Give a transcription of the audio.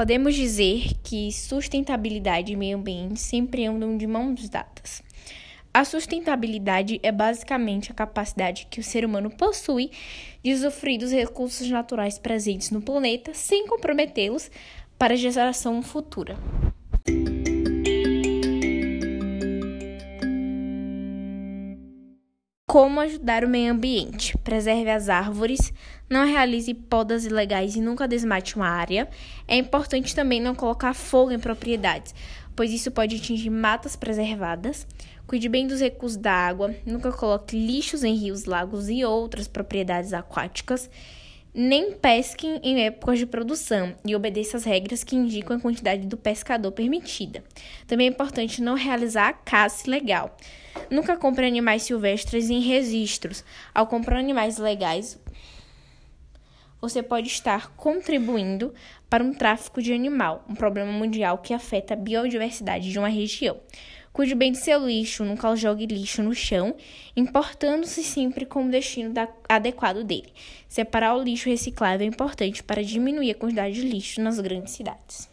podemos dizer que sustentabilidade e meio ambiente sempre andam de mãos dadas. A sustentabilidade é basicamente a capacidade que o ser humano possui de usufruir dos recursos naturais presentes no planeta sem comprometê-los para a geração futura. Como ajudar o meio ambiente? Preserve as árvores, não realize podas ilegais e nunca desmate uma área. É importante também não colocar fogo em propriedades, pois isso pode atingir matas preservadas. Cuide bem dos recursos da água, nunca coloque lixos em rios, lagos e outras propriedades aquáticas. Nem pesquem em épocas de produção e obedeça as regras que indicam a quantidade do pescador permitida. Também é importante não realizar a caça ilegal. Nunca compre animais silvestres em registros. Ao comprar animais legais, você pode estar contribuindo para um tráfico de animal, um problema mundial que afeta a biodiversidade de uma região. Cuide bem do seu lixo, nunca jogue lixo no chão, importando-se sempre com o destino da, adequado dele. Separar o lixo reciclável é importante para diminuir a quantidade de lixo nas grandes cidades.